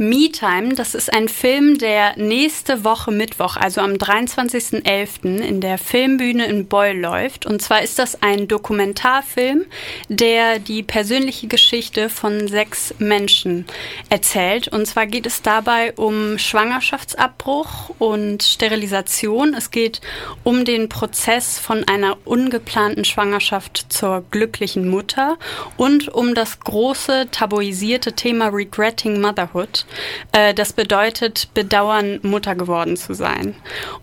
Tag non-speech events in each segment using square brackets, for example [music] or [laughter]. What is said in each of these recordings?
Me-Time, das ist ein Film, der nächste Woche Mittwoch, also am 23.11. in der Filmbühne in Beul läuft. Und zwar ist das ein Dokumentarfilm, der die persönliche Geschichte von sechs Menschen erzählt. Und zwar geht es dabei um Schwangerschaftsabbruch und Sterilisation. Es geht um den Prozess von einer ungeplanten Schwangerschaft zur glücklichen Mutter und um das große tabuisierte Thema Regretting Motherhood. Äh, das bedeutet, bedauern, Mutter geworden zu sein.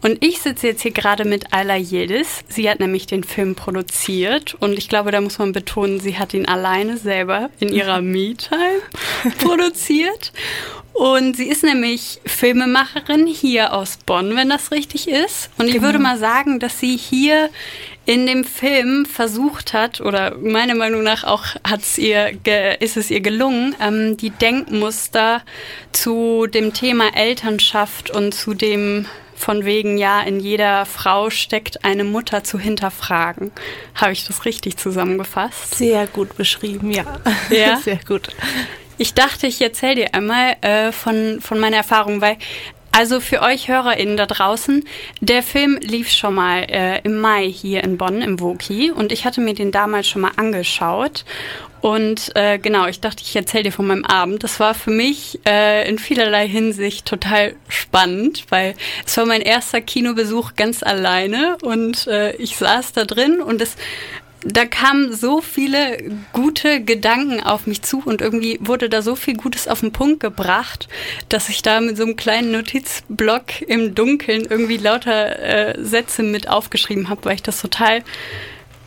Und ich sitze jetzt hier gerade mit Ayla Yildiz. Sie hat nämlich den Film produziert und ich glaube, da muss man betonen, sie hat ihn alleine selber in ihrer [laughs] Me-Time produziert. Und sie ist nämlich Filmemacherin hier aus Bonn, wenn das richtig ist. Und ich genau. würde mal sagen, dass sie hier in dem Film versucht hat, oder meiner Meinung nach auch hat's ihr ist es ihr gelungen, ähm, die Denkmuster zu dem Thema Elternschaft und zu dem von wegen, ja, in jeder Frau steckt eine Mutter zu hinterfragen. Habe ich das richtig zusammengefasst? Sehr gut beschrieben, ja. Ja, [laughs] sehr gut. Ich dachte, ich erzähle dir einmal äh, von, von meiner Erfahrung, weil also für euch HörerInnen da draußen, der Film lief schon mal äh, im Mai hier in Bonn im Woki und ich hatte mir den damals schon mal angeschaut. Und äh, genau, ich dachte, ich erzähle dir von meinem Abend. Das war für mich äh, in vielerlei Hinsicht total spannend, weil es war mein erster Kinobesuch ganz alleine und äh, ich saß da drin und es da kamen so viele gute Gedanken auf mich zu und irgendwie wurde da so viel Gutes auf den Punkt gebracht, dass ich da mit so einem kleinen Notizblock im Dunkeln irgendwie lauter äh, Sätze mit aufgeschrieben habe, weil ich das total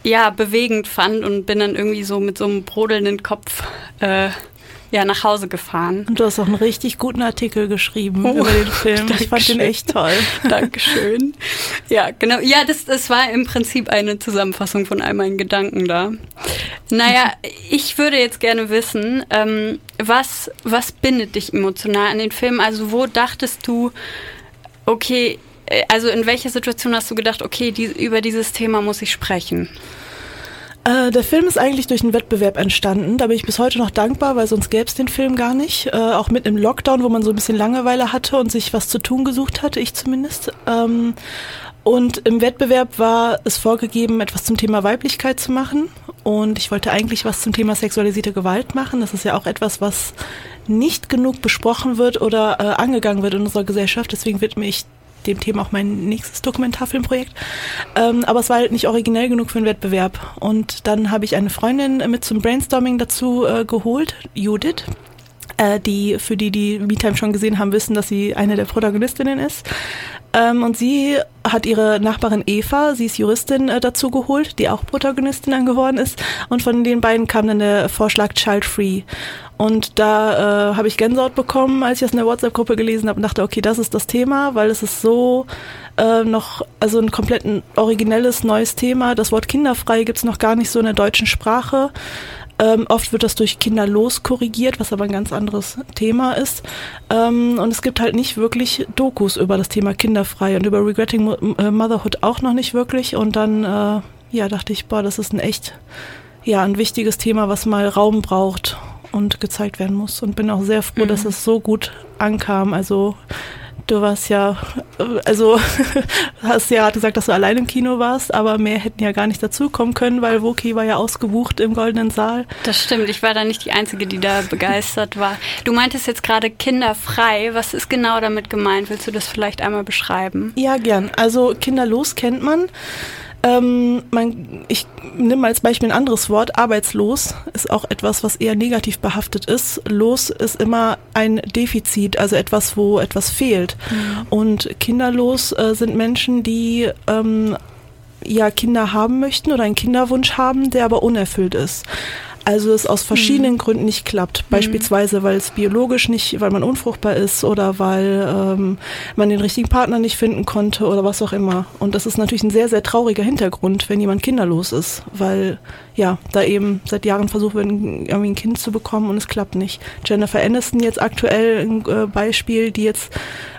ja bewegend fand und bin dann irgendwie so mit so einem brodelnden Kopf äh, ja, nach Hause gefahren. Und du hast auch einen richtig guten Artikel geschrieben oh, über den Film. Ich fand den echt toll. [laughs] Dankeschön. Ja, genau. Ja, das, das war im Prinzip eine Zusammenfassung von all meinen Gedanken da. Naja, ich würde jetzt gerne wissen, ähm, was, was bindet dich emotional an den Film? Also wo dachtest du, okay, äh, also in welcher Situation hast du gedacht, okay, die, über dieses Thema muss ich sprechen? Äh, der Film ist eigentlich durch einen Wettbewerb entstanden. Da bin ich bis heute noch dankbar, weil sonst gäbe es den Film gar nicht. Äh, auch mit im Lockdown, wo man so ein bisschen Langeweile hatte und sich was zu tun gesucht hatte, ich zumindest. Ähm, und im Wettbewerb war es vorgegeben, etwas zum Thema Weiblichkeit zu machen. Und ich wollte eigentlich was zum Thema sexualisierte Gewalt machen. Das ist ja auch etwas, was nicht genug besprochen wird oder äh, angegangen wird in unserer Gesellschaft. Deswegen widme ich dem Thema auch mein nächstes Dokumentarfilmprojekt. Ähm, aber es war halt nicht originell genug für einen Wettbewerb. Und dann habe ich eine Freundin mit zum Brainstorming dazu äh, geholt, Judith. Äh, die, für die, die MeTime schon gesehen haben, wissen, dass sie eine der Protagonistinnen ist. Ähm, und sie hat ihre Nachbarin Eva, sie ist Juristin, äh, dazu geholt, die auch Protagonistin dann geworden ist. Und von den beiden kam dann der Vorschlag Child Free. Und da äh, habe ich Gänsehaut bekommen, als ich das in der WhatsApp-Gruppe gelesen habe und dachte, okay, das ist das Thema, weil es ist so äh, noch, also ein komplett originelles, neues Thema. Das Wort kinderfrei gibt es noch gar nicht so in der deutschen Sprache. Ähm, oft wird das durch kinderlos korrigiert, was aber ein ganz anderes Thema ist. Ähm, und es gibt halt nicht wirklich Dokus über das Thema kinderfrei und über Regretting äh, Motherhood auch noch nicht wirklich. Und dann, äh, ja, dachte ich, boah, das ist ein echt, ja, ein wichtiges Thema, was mal Raum braucht und gezeigt werden muss. Und bin auch sehr froh, mhm. dass es so gut ankam. Also Du warst ja, also [laughs] hast ja gesagt, dass du allein im Kino warst, aber mehr hätten ja gar nicht dazukommen können, weil Woki war ja ausgebucht im Goldenen Saal. Das stimmt, ich war da nicht die Einzige, die da begeistert war. Du meintest jetzt gerade kinderfrei. Was ist genau damit gemeint? Willst du das vielleicht einmal beschreiben? Ja, gern. Also kinderlos kennt man. Ähm, man, ich nehme als Beispiel ein anderes Wort. Arbeitslos ist auch etwas, was eher negativ behaftet ist. Los ist immer ein Defizit, also etwas, wo etwas fehlt. Mhm. Und kinderlos äh, sind Menschen, die ähm, ja Kinder haben möchten oder einen Kinderwunsch haben, der aber unerfüllt ist also es aus verschiedenen mhm. Gründen nicht klappt. Mhm. Beispielsweise, weil es biologisch nicht, weil man unfruchtbar ist oder weil ähm, man den richtigen Partner nicht finden konnte oder was auch immer. Und das ist natürlich ein sehr, sehr trauriger Hintergrund, wenn jemand kinderlos ist, weil ja, da eben seit Jahren versucht wird, irgendwie ein Kind zu bekommen und es klappt nicht. Jennifer Aniston jetzt aktuell ein äh, Beispiel, die jetzt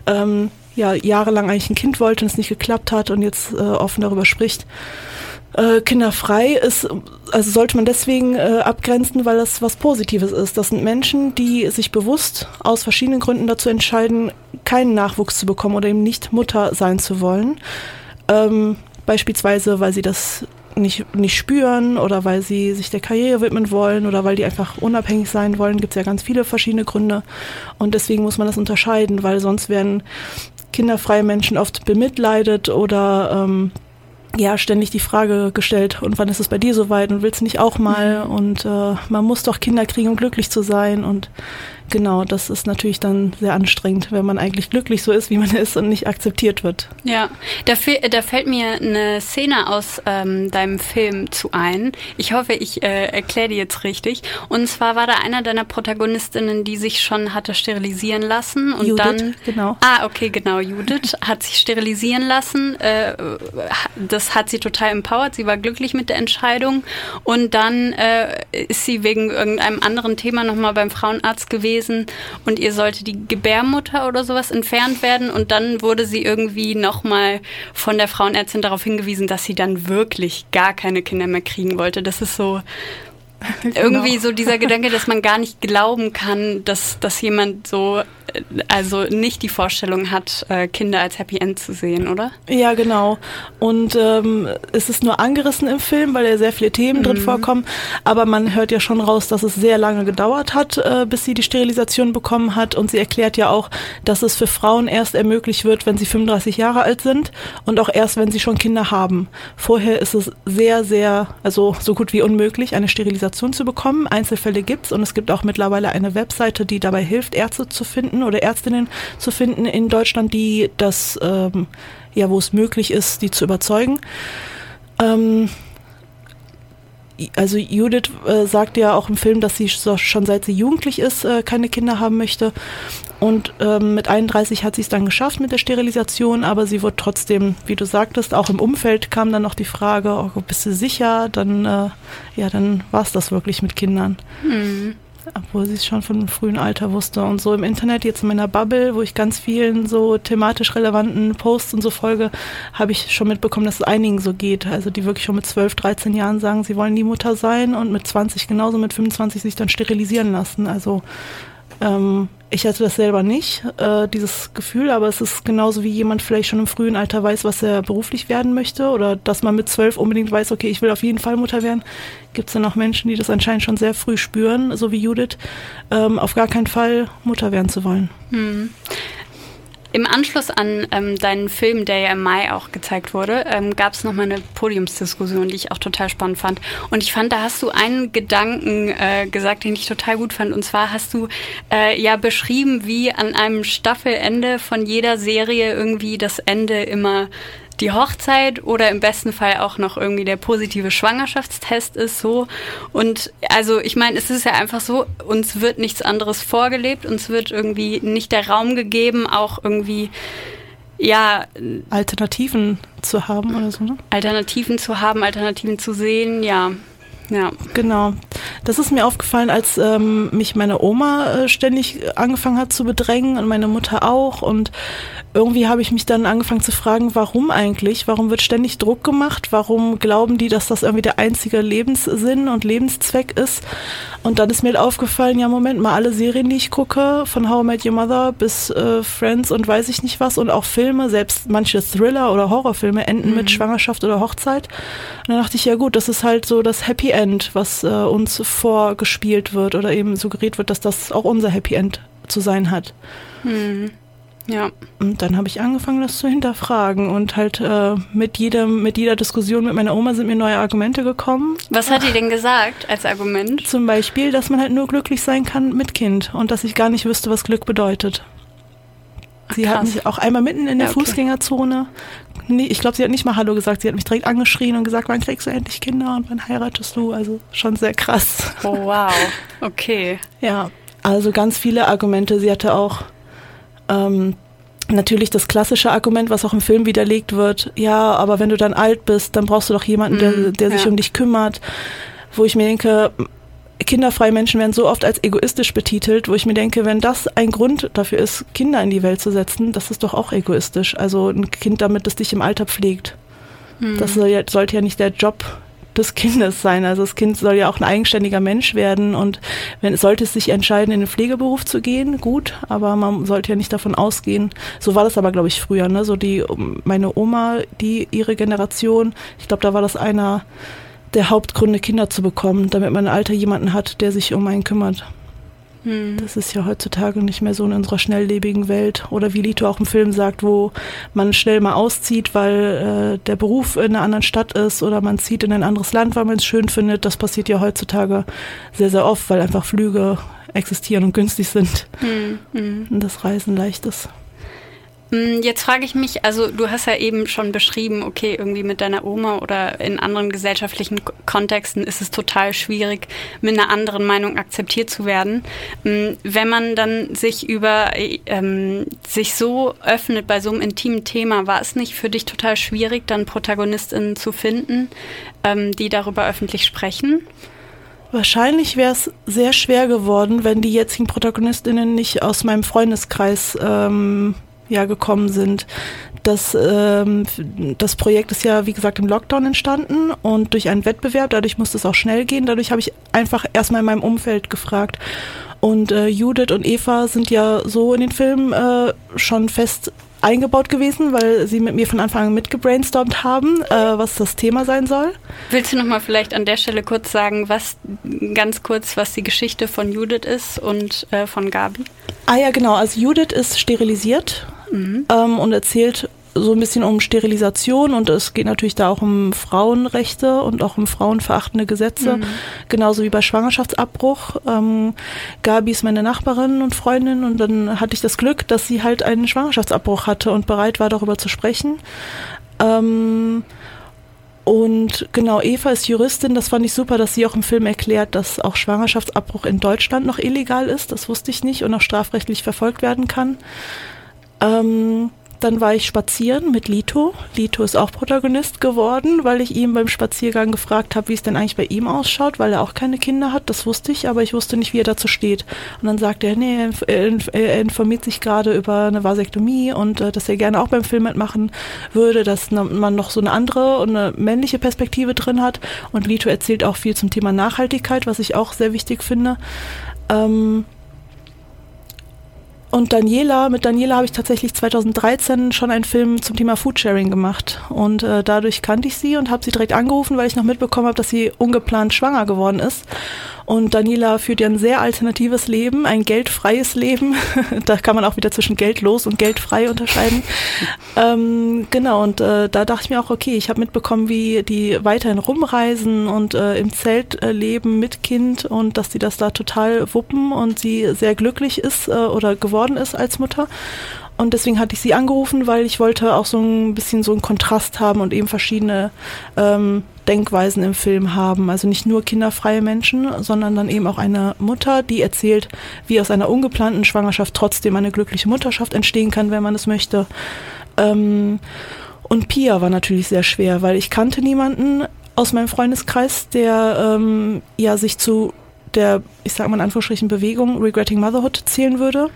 ähm, ja jahrelang eigentlich ein Kind wollte und es nicht geklappt hat und jetzt äh, offen darüber spricht. Äh, kinderfrei ist, also sollte man deswegen äh, abgrenzen, weil das was Positives ist. Das sind Menschen, die sich bewusst aus verschiedenen Gründen dazu entscheiden, keinen Nachwuchs zu bekommen oder eben nicht Mutter sein zu wollen. Ähm, beispielsweise, weil sie das nicht, nicht spüren oder weil sie sich der Karriere widmen wollen oder weil die einfach unabhängig sein wollen. Gibt es ja ganz viele verschiedene Gründe. Und deswegen muss man das unterscheiden, weil sonst werden kinderfreie Menschen oft bemitleidet oder ähm, ja ständig die Frage gestellt, und wann ist es bei dir soweit und willst du nicht auch mal? Mhm. Und äh, man muss doch Kinder kriegen, um glücklich zu sein. Und Genau, das ist natürlich dann sehr anstrengend, wenn man eigentlich glücklich so ist, wie man ist und nicht akzeptiert wird. Ja, da, da fällt mir eine Szene aus ähm, deinem Film zu ein. Ich hoffe, ich äh, erkläre die jetzt richtig. Und zwar war da einer deiner Protagonistinnen, die sich schon hatte sterilisieren lassen und Judith, dann. Genau. Ah, okay, genau. Judith [laughs] hat sich sterilisieren lassen. Äh, das hat sie total empowered. Sie war glücklich mit der Entscheidung. Und dann äh, ist sie wegen irgendeinem anderen Thema nochmal beim Frauenarzt gewesen gewesen und ihr sollte die Gebärmutter oder sowas entfernt werden und dann wurde sie irgendwie nochmal von der Frauenärztin darauf hingewiesen, dass sie dann wirklich gar keine Kinder mehr kriegen wollte. Das ist so [laughs] genau. irgendwie so dieser Gedanke, dass man gar nicht glauben kann, dass, dass jemand so also nicht die Vorstellung hat, äh, Kinder als Happy End zu sehen, oder? Ja, genau. Und ähm, es ist nur angerissen im Film, weil ja sehr viele Themen mhm. drin vorkommen. Aber man hört ja schon raus, dass es sehr lange gedauert hat, äh, bis sie die Sterilisation bekommen hat. Und sie erklärt ja auch, dass es für Frauen erst ermöglicht wird, wenn sie 35 Jahre alt sind und auch erst, wenn sie schon Kinder haben. Vorher ist es sehr, sehr, also so gut wie unmöglich, eine Sterilisation zu bekommen. Einzelfälle gibt's und es gibt auch mittlerweile eine Webseite, die dabei hilft, Ärzte zu finden oder Ärztinnen zu finden in Deutschland, die das, ähm, ja, wo es möglich ist, die zu überzeugen. Ähm, also Judith äh, sagt ja auch im Film, dass sie so, schon seit sie jugendlich ist, äh, keine Kinder haben möchte. Und ähm, mit 31 hat sie es dann geschafft mit der Sterilisation, aber sie wird trotzdem, wie du sagtest, auch im Umfeld kam dann noch die Frage, oh, bist du sicher? Dann, äh, ja, dann war es das wirklich mit Kindern. Mhm obwohl sie es schon von einem frühen Alter wusste. Und so im Internet, jetzt in meiner Bubble, wo ich ganz vielen so thematisch relevanten Posts und so folge, habe ich schon mitbekommen, dass es einigen so geht. Also die wirklich schon mit 12, 13 Jahren sagen, sie wollen die Mutter sein und mit 20 genauso, mit 25 sich dann sterilisieren lassen. Also ähm, ich hatte das selber nicht, äh, dieses Gefühl, aber es ist genauso wie jemand vielleicht schon im frühen Alter weiß, was er beruflich werden möchte oder dass man mit zwölf unbedingt weiß, okay, ich will auf jeden Fall Mutter werden. Gibt es dann auch Menschen, die das anscheinend schon sehr früh spüren, so wie Judith, ähm, auf gar keinen Fall Mutter werden zu wollen. Hm. Im Anschluss an ähm, deinen Film, der ja im Mai auch gezeigt wurde, ähm, gab es nochmal eine Podiumsdiskussion, die ich auch total spannend fand. Und ich fand, da hast du einen Gedanken äh, gesagt, den ich total gut fand. Und zwar hast du äh, ja beschrieben, wie an einem Staffelende von jeder Serie irgendwie das Ende immer die Hochzeit oder im besten Fall auch noch irgendwie der positive Schwangerschaftstest ist so. Und also ich meine, es ist ja einfach so, uns wird nichts anderes vorgelebt, uns wird irgendwie nicht der Raum gegeben, auch irgendwie ja Alternativen zu haben oder so, ne? Alternativen zu haben, Alternativen zu sehen, ja. Ja. Genau. Das ist mir aufgefallen, als ähm, mich meine Oma äh, ständig angefangen hat zu bedrängen und meine Mutter auch. Und irgendwie habe ich mich dann angefangen zu fragen, warum eigentlich? Warum wird ständig Druck gemacht? Warum glauben die, dass das irgendwie der einzige Lebenssinn und Lebenszweck ist? Und dann ist mir halt aufgefallen, ja, Moment mal, alle Serien, die ich gucke, von How I Met Your Mother bis äh, Friends und weiß ich nicht was und auch Filme, selbst manche Thriller oder Horrorfilme enden mhm. mit Schwangerschaft oder Hochzeit. Und dann dachte ich, ja gut, das ist halt so das Happy End, was äh, uns vorgespielt wird oder eben suggeriert wird, dass das auch unser Happy End zu sein hat. Mhm. Ja. Und dann habe ich angefangen, das zu hinterfragen und halt äh, mit jedem, mit jeder Diskussion mit meiner Oma sind mir neue Argumente gekommen. Was hat die denn gesagt als Argument? Zum Beispiel, dass man halt nur glücklich sein kann mit Kind und dass ich gar nicht wüsste, was Glück bedeutet. Sie Krass. hat mich auch einmal mitten in der ja, okay. Fußgängerzone, nee, ich glaube, sie hat nicht mal Hallo gesagt, sie hat mich direkt angeschrien und gesagt, wann kriegst du endlich Kinder und wann heiratest du? Also schon sehr krass. Oh wow, okay. ja, also ganz viele Argumente. Sie hatte auch ähm, natürlich das klassische Argument, was auch im Film widerlegt wird, ja, aber wenn du dann alt bist, dann brauchst du doch jemanden, der, mhm, der sich ja. um dich kümmert, wo ich mir denke, kinderfreie Menschen werden so oft als egoistisch betitelt, wo ich mir denke, wenn das ein Grund dafür ist, Kinder in die Welt zu setzen, das ist doch auch egoistisch. Also ein Kind damit, das dich im Alter pflegt. Mhm. Das sollte ja nicht der Job des Kindes sein. Also das Kind soll ja auch ein eigenständiger Mensch werden und wenn sollte es sich entscheiden, in den Pflegeberuf zu gehen, gut, aber man sollte ja nicht davon ausgehen. So war das aber, glaube ich, früher. Ne? So die meine Oma, die ihre Generation, ich glaube, da war das einer der Hauptgründe, Kinder zu bekommen, damit man im Alter jemanden hat, der sich um einen kümmert. Hm. Das ist ja heutzutage nicht mehr so in unserer schnelllebigen Welt. Oder wie Lito auch im Film sagt, wo man schnell mal auszieht, weil äh, der Beruf in einer anderen Stadt ist oder man zieht in ein anderes Land, weil man es schön findet. Das passiert ja heutzutage sehr, sehr oft, weil einfach Flüge existieren und günstig sind. Hm. Hm. Und das Reisen leicht ist. Mm, jetzt frage ich mich, also du hast ja eben schon beschrieben, okay, irgendwie mit deiner Oma oder in anderen gesellschaftlichen Kontexten ist es total schwierig, mit einer anderen Meinung akzeptiert zu werden. Mm, wenn man dann sich über ähm, sich so öffnet bei so einem intimen Thema, war es nicht für dich total schwierig, dann ProtagonistInnen zu finden, ähm, die darüber öffentlich sprechen? Wahrscheinlich wäre es sehr schwer geworden, wenn die jetzigen ProtagonistInnen nicht aus meinem Freundeskreis ähm, ja gekommen sind. Das, ähm, das Projekt ist ja, wie gesagt, im Lockdown entstanden und durch einen Wettbewerb, dadurch musste es auch schnell gehen. Dadurch habe ich einfach erstmal in meinem Umfeld gefragt. Und äh, Judith und Eva sind ja so in den Film äh, schon fest eingebaut gewesen, weil sie mit mir von Anfang an mitgebrainstormt haben, äh, was das Thema sein soll. Willst du noch mal vielleicht an der Stelle kurz sagen, was ganz kurz, was die Geschichte von Judith ist und äh, von Gabi? Ah ja, genau. Also Judith ist sterilisiert mhm. ähm, und erzählt so ein bisschen um Sterilisation und es geht natürlich da auch um Frauenrechte und auch um frauenverachtende Gesetze, mhm. genauso wie bei Schwangerschaftsabbruch. Ähm, Gabi ist meine Nachbarin und Freundin und dann hatte ich das Glück, dass sie halt einen Schwangerschaftsabbruch hatte und bereit war, darüber zu sprechen. Ähm, und genau, Eva ist Juristin. Das fand ich super, dass sie auch im Film erklärt, dass auch Schwangerschaftsabbruch in Deutschland noch illegal ist. Das wusste ich nicht und auch strafrechtlich verfolgt werden kann. Ähm, dann war ich spazieren mit Lito. Lito ist auch Protagonist geworden, weil ich ihm beim Spaziergang gefragt habe, wie es denn eigentlich bei ihm ausschaut, weil er auch keine Kinder hat. Das wusste ich, aber ich wusste nicht, wie er dazu steht. Und dann sagte er, nee, er informiert sich gerade über eine Vasektomie und äh, dass er gerne auch beim Film mitmachen würde, dass man noch so eine andere und eine männliche Perspektive drin hat. Und Lito erzählt auch viel zum Thema Nachhaltigkeit, was ich auch sehr wichtig finde. Ähm, und Daniela, mit Daniela habe ich tatsächlich 2013 schon einen Film zum Thema Foodsharing gemacht. Und äh, dadurch kannte ich sie und habe sie direkt angerufen, weil ich noch mitbekommen habe, dass sie ungeplant schwanger geworden ist. Und Daniela führt ja ein sehr alternatives Leben, ein geldfreies Leben. [laughs] da kann man auch wieder zwischen geldlos und geldfrei unterscheiden. [laughs] ähm, genau, und äh, da dachte ich mir auch, okay, ich habe mitbekommen, wie die weiterhin rumreisen und äh, im Zelt äh, leben mit Kind und dass die das da total wuppen und sie sehr glücklich ist äh, oder geworden ist als Mutter. Und deswegen hatte ich sie angerufen, weil ich wollte auch so ein bisschen so einen Kontrast haben und eben verschiedene ähm, Denkweisen im Film haben. Also nicht nur kinderfreie Menschen, sondern dann eben auch eine Mutter, die erzählt, wie aus einer ungeplanten Schwangerschaft trotzdem eine glückliche Mutterschaft entstehen kann, wenn man es möchte. Ähm, und Pia war natürlich sehr schwer, weil ich kannte niemanden aus meinem Freundeskreis, der ähm, ja sich zu der, ich sag mal in Anführungsstrichen, Bewegung Regretting Motherhood zählen würde.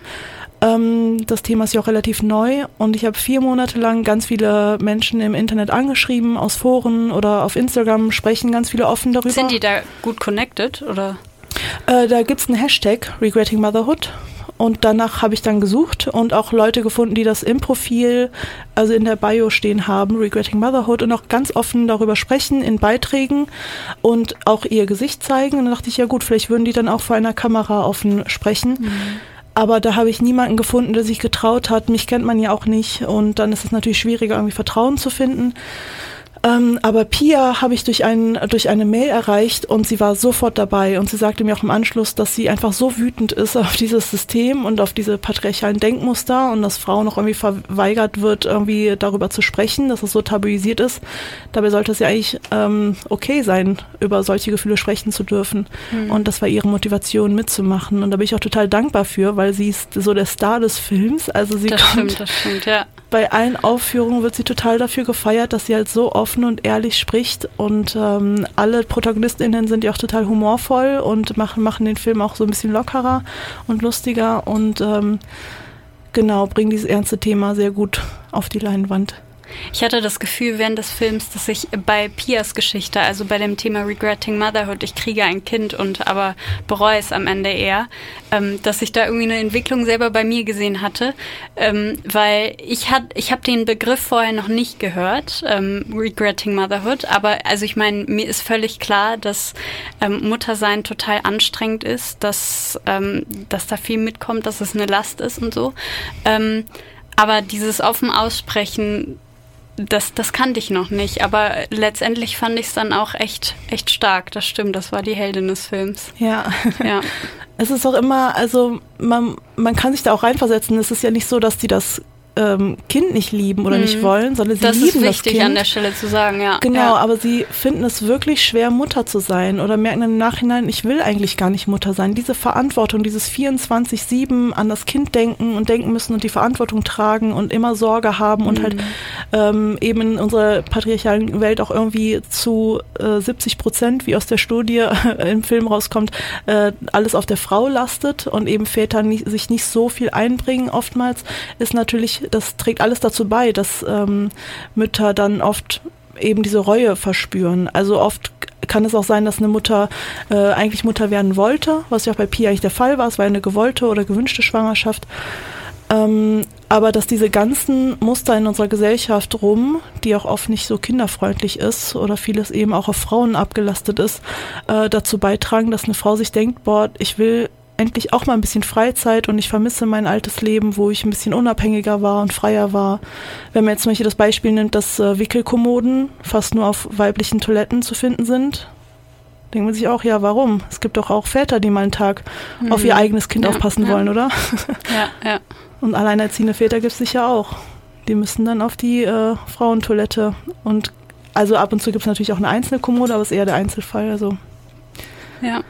Ähm, das Thema ist ja auch relativ neu und ich habe vier Monate lang ganz viele Menschen im Internet angeschrieben, aus Foren oder auf Instagram sprechen ganz viele offen darüber. Sind die da gut connected oder? Äh, da gibt es einen Hashtag, Regretting Motherhood. Und danach habe ich dann gesucht und auch Leute gefunden, die das im Profil, also in der Bio stehen haben, Regretting Motherhood, und auch ganz offen darüber sprechen in Beiträgen und auch ihr Gesicht zeigen. Und dann dachte ich, ja gut, vielleicht würden die dann auch vor einer Kamera offen sprechen. Mhm. Aber da habe ich niemanden gefunden, der sich getraut hat. Mich kennt man ja auch nicht. Und dann ist es natürlich schwieriger, irgendwie Vertrauen zu finden. Ähm, aber Pia habe ich durch, ein, durch eine Mail erreicht und sie war sofort dabei und sie sagte mir auch im Anschluss, dass sie einfach so wütend ist auf dieses System und auf diese patriarchalen Denkmuster und dass Frauen noch irgendwie verweigert wird, irgendwie darüber zu sprechen, dass es so tabuisiert ist. Dabei sollte es ja eigentlich ähm, okay sein, über solche Gefühle sprechen zu dürfen. Mhm. Und das war ihre Motivation mitzumachen. Und da bin ich auch total dankbar für, weil sie ist so der Star des Films. Also sie das kommt stimmt, das stimmt, ja bei allen Aufführungen wird sie total dafür gefeiert, dass sie halt so offen und ehrlich spricht und ähm, alle ProtagonistInnen sind ja auch total humorvoll und machen, machen den Film auch so ein bisschen lockerer und lustiger und ähm, genau, bringen dieses ernste Thema sehr gut auf die Leinwand. Ich hatte das Gefühl während des Films, dass ich bei Pias Geschichte, also bei dem Thema Regretting Motherhood, ich kriege ein Kind und aber bereue es am Ende eher, ähm, dass ich da irgendwie eine Entwicklung selber bei mir gesehen hatte, ähm, weil ich hat, ich habe den Begriff vorher noch nicht gehört, ähm, Regretting Motherhood, aber also ich meine, mir ist völlig klar, dass ähm, Muttersein total anstrengend ist, dass, ähm, dass da viel mitkommt, dass es eine Last ist und so. Ähm, aber dieses offen aussprechen, das, das kannte ich noch nicht, aber letztendlich fand ich es dann auch echt, echt stark. Das stimmt, das war die Heldin des Films. Ja. ja. [laughs] Es ist auch immer, also man, man kann sich da auch reinversetzen. Es ist ja nicht so, dass die das ähm, Kind nicht lieben oder mhm. nicht wollen, sondern sie das lieben das Kind. Das ist wichtig an der Stelle zu sagen, ja. Genau, ja. aber sie finden es wirklich schwer, Mutter zu sein oder merken im Nachhinein, ich will eigentlich gar nicht Mutter sein. Diese Verantwortung, dieses 24-7 an das Kind denken und denken müssen und die Verantwortung tragen und immer Sorge haben mhm. und halt mhm. ähm, eben in unserer patriarchalen Welt auch irgendwie zu äh, 70 Prozent, wie aus der Studie [laughs] im Film rauskommt, äh, alles auf der Frau lastet und eben Väter nicht, sich nicht so viel einbringen oftmals, ist natürlich das trägt alles dazu bei, dass ähm, Mütter dann oft eben diese Reue verspüren. Also oft kann es auch sein, dass eine Mutter äh, eigentlich Mutter werden wollte, was ja auch bei Pia eigentlich der Fall war. Es war eine gewollte oder gewünschte Schwangerschaft. Ähm, aber dass diese ganzen Muster in unserer Gesellschaft rum, die auch oft nicht so kinderfreundlich ist oder vieles eben auch auf Frauen abgelastet ist, äh, dazu beitragen, dass eine Frau sich denkt, boah, ich will endlich auch mal ein bisschen Freizeit und ich vermisse mein altes Leben, wo ich ein bisschen unabhängiger war und freier war. Wenn man jetzt zum Beispiel das Beispiel nimmt, dass äh, Wickelkommoden fast nur auf weiblichen Toiletten zu finden sind, denkt man sich auch, ja, warum? Es gibt doch auch Väter, die mal einen Tag mhm. auf ihr eigenes Kind ja, aufpassen ja. wollen, oder? [laughs] Ja, ja. Und alleinerziehende Väter gibt es sicher auch. Die müssen dann auf die äh, Frauentoilette. Und also ab und zu gibt es natürlich auch eine einzelne Kommode, aber es ist eher der Einzelfall. Also. Ja.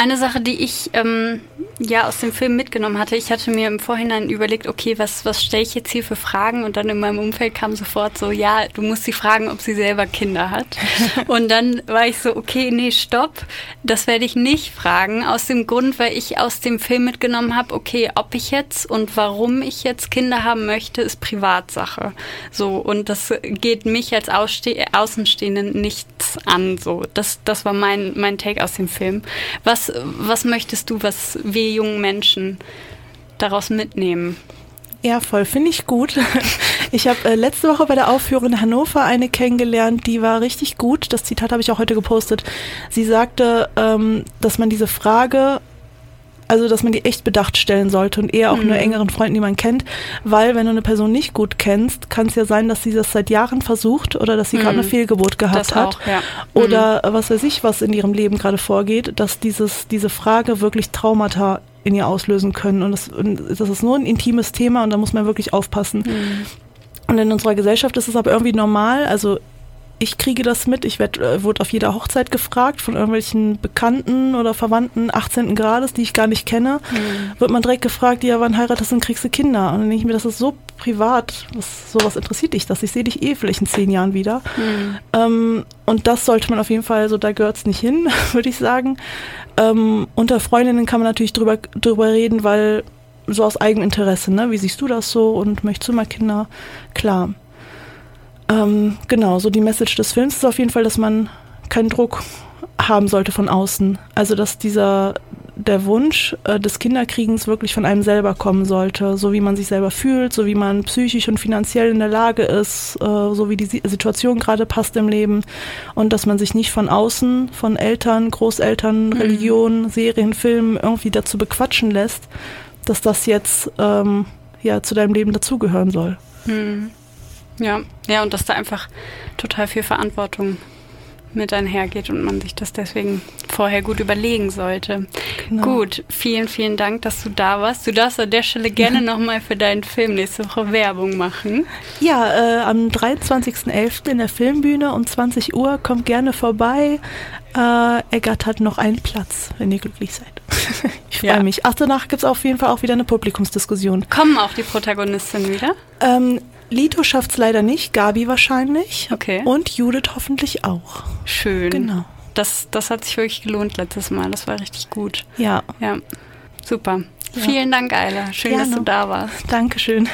Eine Sache, die ich ähm, ja aus dem Film mitgenommen hatte, ich hatte mir im Vorhinein überlegt, okay, was, was stelle ich jetzt hier für Fragen? Und dann in meinem Umfeld kam sofort so, ja, du musst sie fragen, ob sie selber Kinder hat. [laughs] und dann war ich so, okay, nee, stopp, das werde ich nicht fragen. Aus dem Grund, weil ich aus dem Film mitgenommen habe, okay, ob ich jetzt und warum ich jetzt Kinder haben möchte, ist Privatsache. So, und das geht mich als Ausste Außenstehenden nichts an. So, das, das war mein, mein Take aus dem Film. Was was, möchtest du, was wir jungen Menschen daraus mitnehmen? Ja, voll, finde ich gut. [laughs] Ich habe äh, letzte Woche bei der Aufführung in Hannover eine kennengelernt, die war richtig gut. Das Zitat habe ich auch heute gepostet. Sie sagte, ähm, dass man diese Frage also, dass man die echt bedacht stellen sollte und eher auch mhm. nur engeren Freunden, die man kennt, weil wenn du eine Person nicht gut kennst, kann es ja sein, dass sie das seit Jahren versucht oder dass sie mhm. gerade eine Fehlgeburt gehabt das hat auch, ja. oder mhm. was weiß ich, was in ihrem Leben gerade vorgeht, dass dieses, diese Frage wirklich Traumata in ihr auslösen können und das, und das ist nur ein intimes Thema und da muss man wirklich aufpassen. Mhm. Und in unserer Gesellschaft ist es aber irgendwie normal, also ich kriege das mit. Ich werd, äh, wurde auf jeder Hochzeit gefragt von irgendwelchen Bekannten oder Verwandten 18. Grades, die ich gar nicht kenne. Mhm. Wird man direkt gefragt, ja, wann heiratest du und kriegst du Kinder? Und dann denke ich mir, das ist so privat. Was, sowas interessiert dich das? Ich sehe dich eh vielleicht in zehn Jahren wieder. Mhm. Ähm, und das sollte man auf jeden Fall, so da gehört es nicht hin, [laughs] würde ich sagen. Ähm, unter Freundinnen kann man natürlich drüber, drüber reden, weil so aus Eigeninteresse, ne? Wie siehst du das so und möchtest du mal Kinder? Klar. Ähm, genau, so die Message des Films ist auf jeden Fall, dass man keinen Druck haben sollte von außen. Also dass dieser der Wunsch äh, des Kinderkriegens wirklich von einem selber kommen sollte, so wie man sich selber fühlt, so wie man psychisch und finanziell in der Lage ist, äh, so wie die Situation gerade passt im Leben und dass man sich nicht von außen, von Eltern, Großeltern, mhm. Religion, Serien, Filmen irgendwie dazu bequatschen lässt, dass das jetzt ähm, ja zu deinem Leben dazugehören soll. Mhm. Ja, ja, und dass da einfach total viel Verantwortung mit einhergeht und man sich das deswegen vorher gut überlegen sollte. Genau. Gut, vielen, vielen Dank, dass du da warst. Du darfst an der Stelle gerne [laughs] nochmal für deinen Film nächste Woche Werbung machen. Ja, äh, am 23.11. in der Filmbühne um 20 Uhr kommt gerne vorbei. Äh, Eggert hat noch einen Platz, wenn ihr glücklich seid. [laughs] ich freue ja. mich. Ach, danach gibt es auf jeden Fall auch wieder eine Publikumsdiskussion. Kommen auch die Protagonisten wieder? Ähm, Lito schafft es leider nicht, Gabi wahrscheinlich. Okay. Und Judith hoffentlich auch. Schön. Genau. Das, das hat sich wirklich gelohnt letztes Mal. Das war richtig gut. Ja. Ja. Super. Ja. Vielen Dank, Ayla. Schön, Gerne. dass du da warst. Dankeschön.